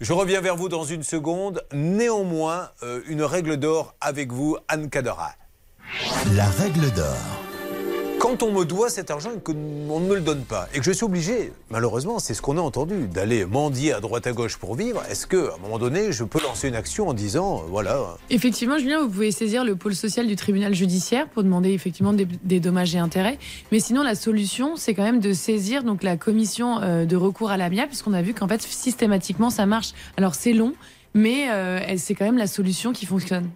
Je reviens vers vous dans une seconde. Néanmoins, euh, une règle d'or avec vous, Anne Cadera. La règle d'or. Quand on me doit cet argent et qu'on ne me le donne pas, et que je suis obligé, malheureusement, c'est ce qu'on a entendu, d'aller mendier à droite à gauche pour vivre, est-ce qu'à un moment donné, je peux lancer une action en disant, euh, voilà. Effectivement, Julien, vous pouvez saisir le pôle social du tribunal judiciaire pour demander effectivement des, des dommages et intérêts. Mais sinon, la solution, c'est quand même de saisir donc la commission euh, de recours à l'amiable, puisqu'on a vu qu'en fait, systématiquement, ça marche. Alors, c'est long, mais euh, c'est quand même la solution qui fonctionne.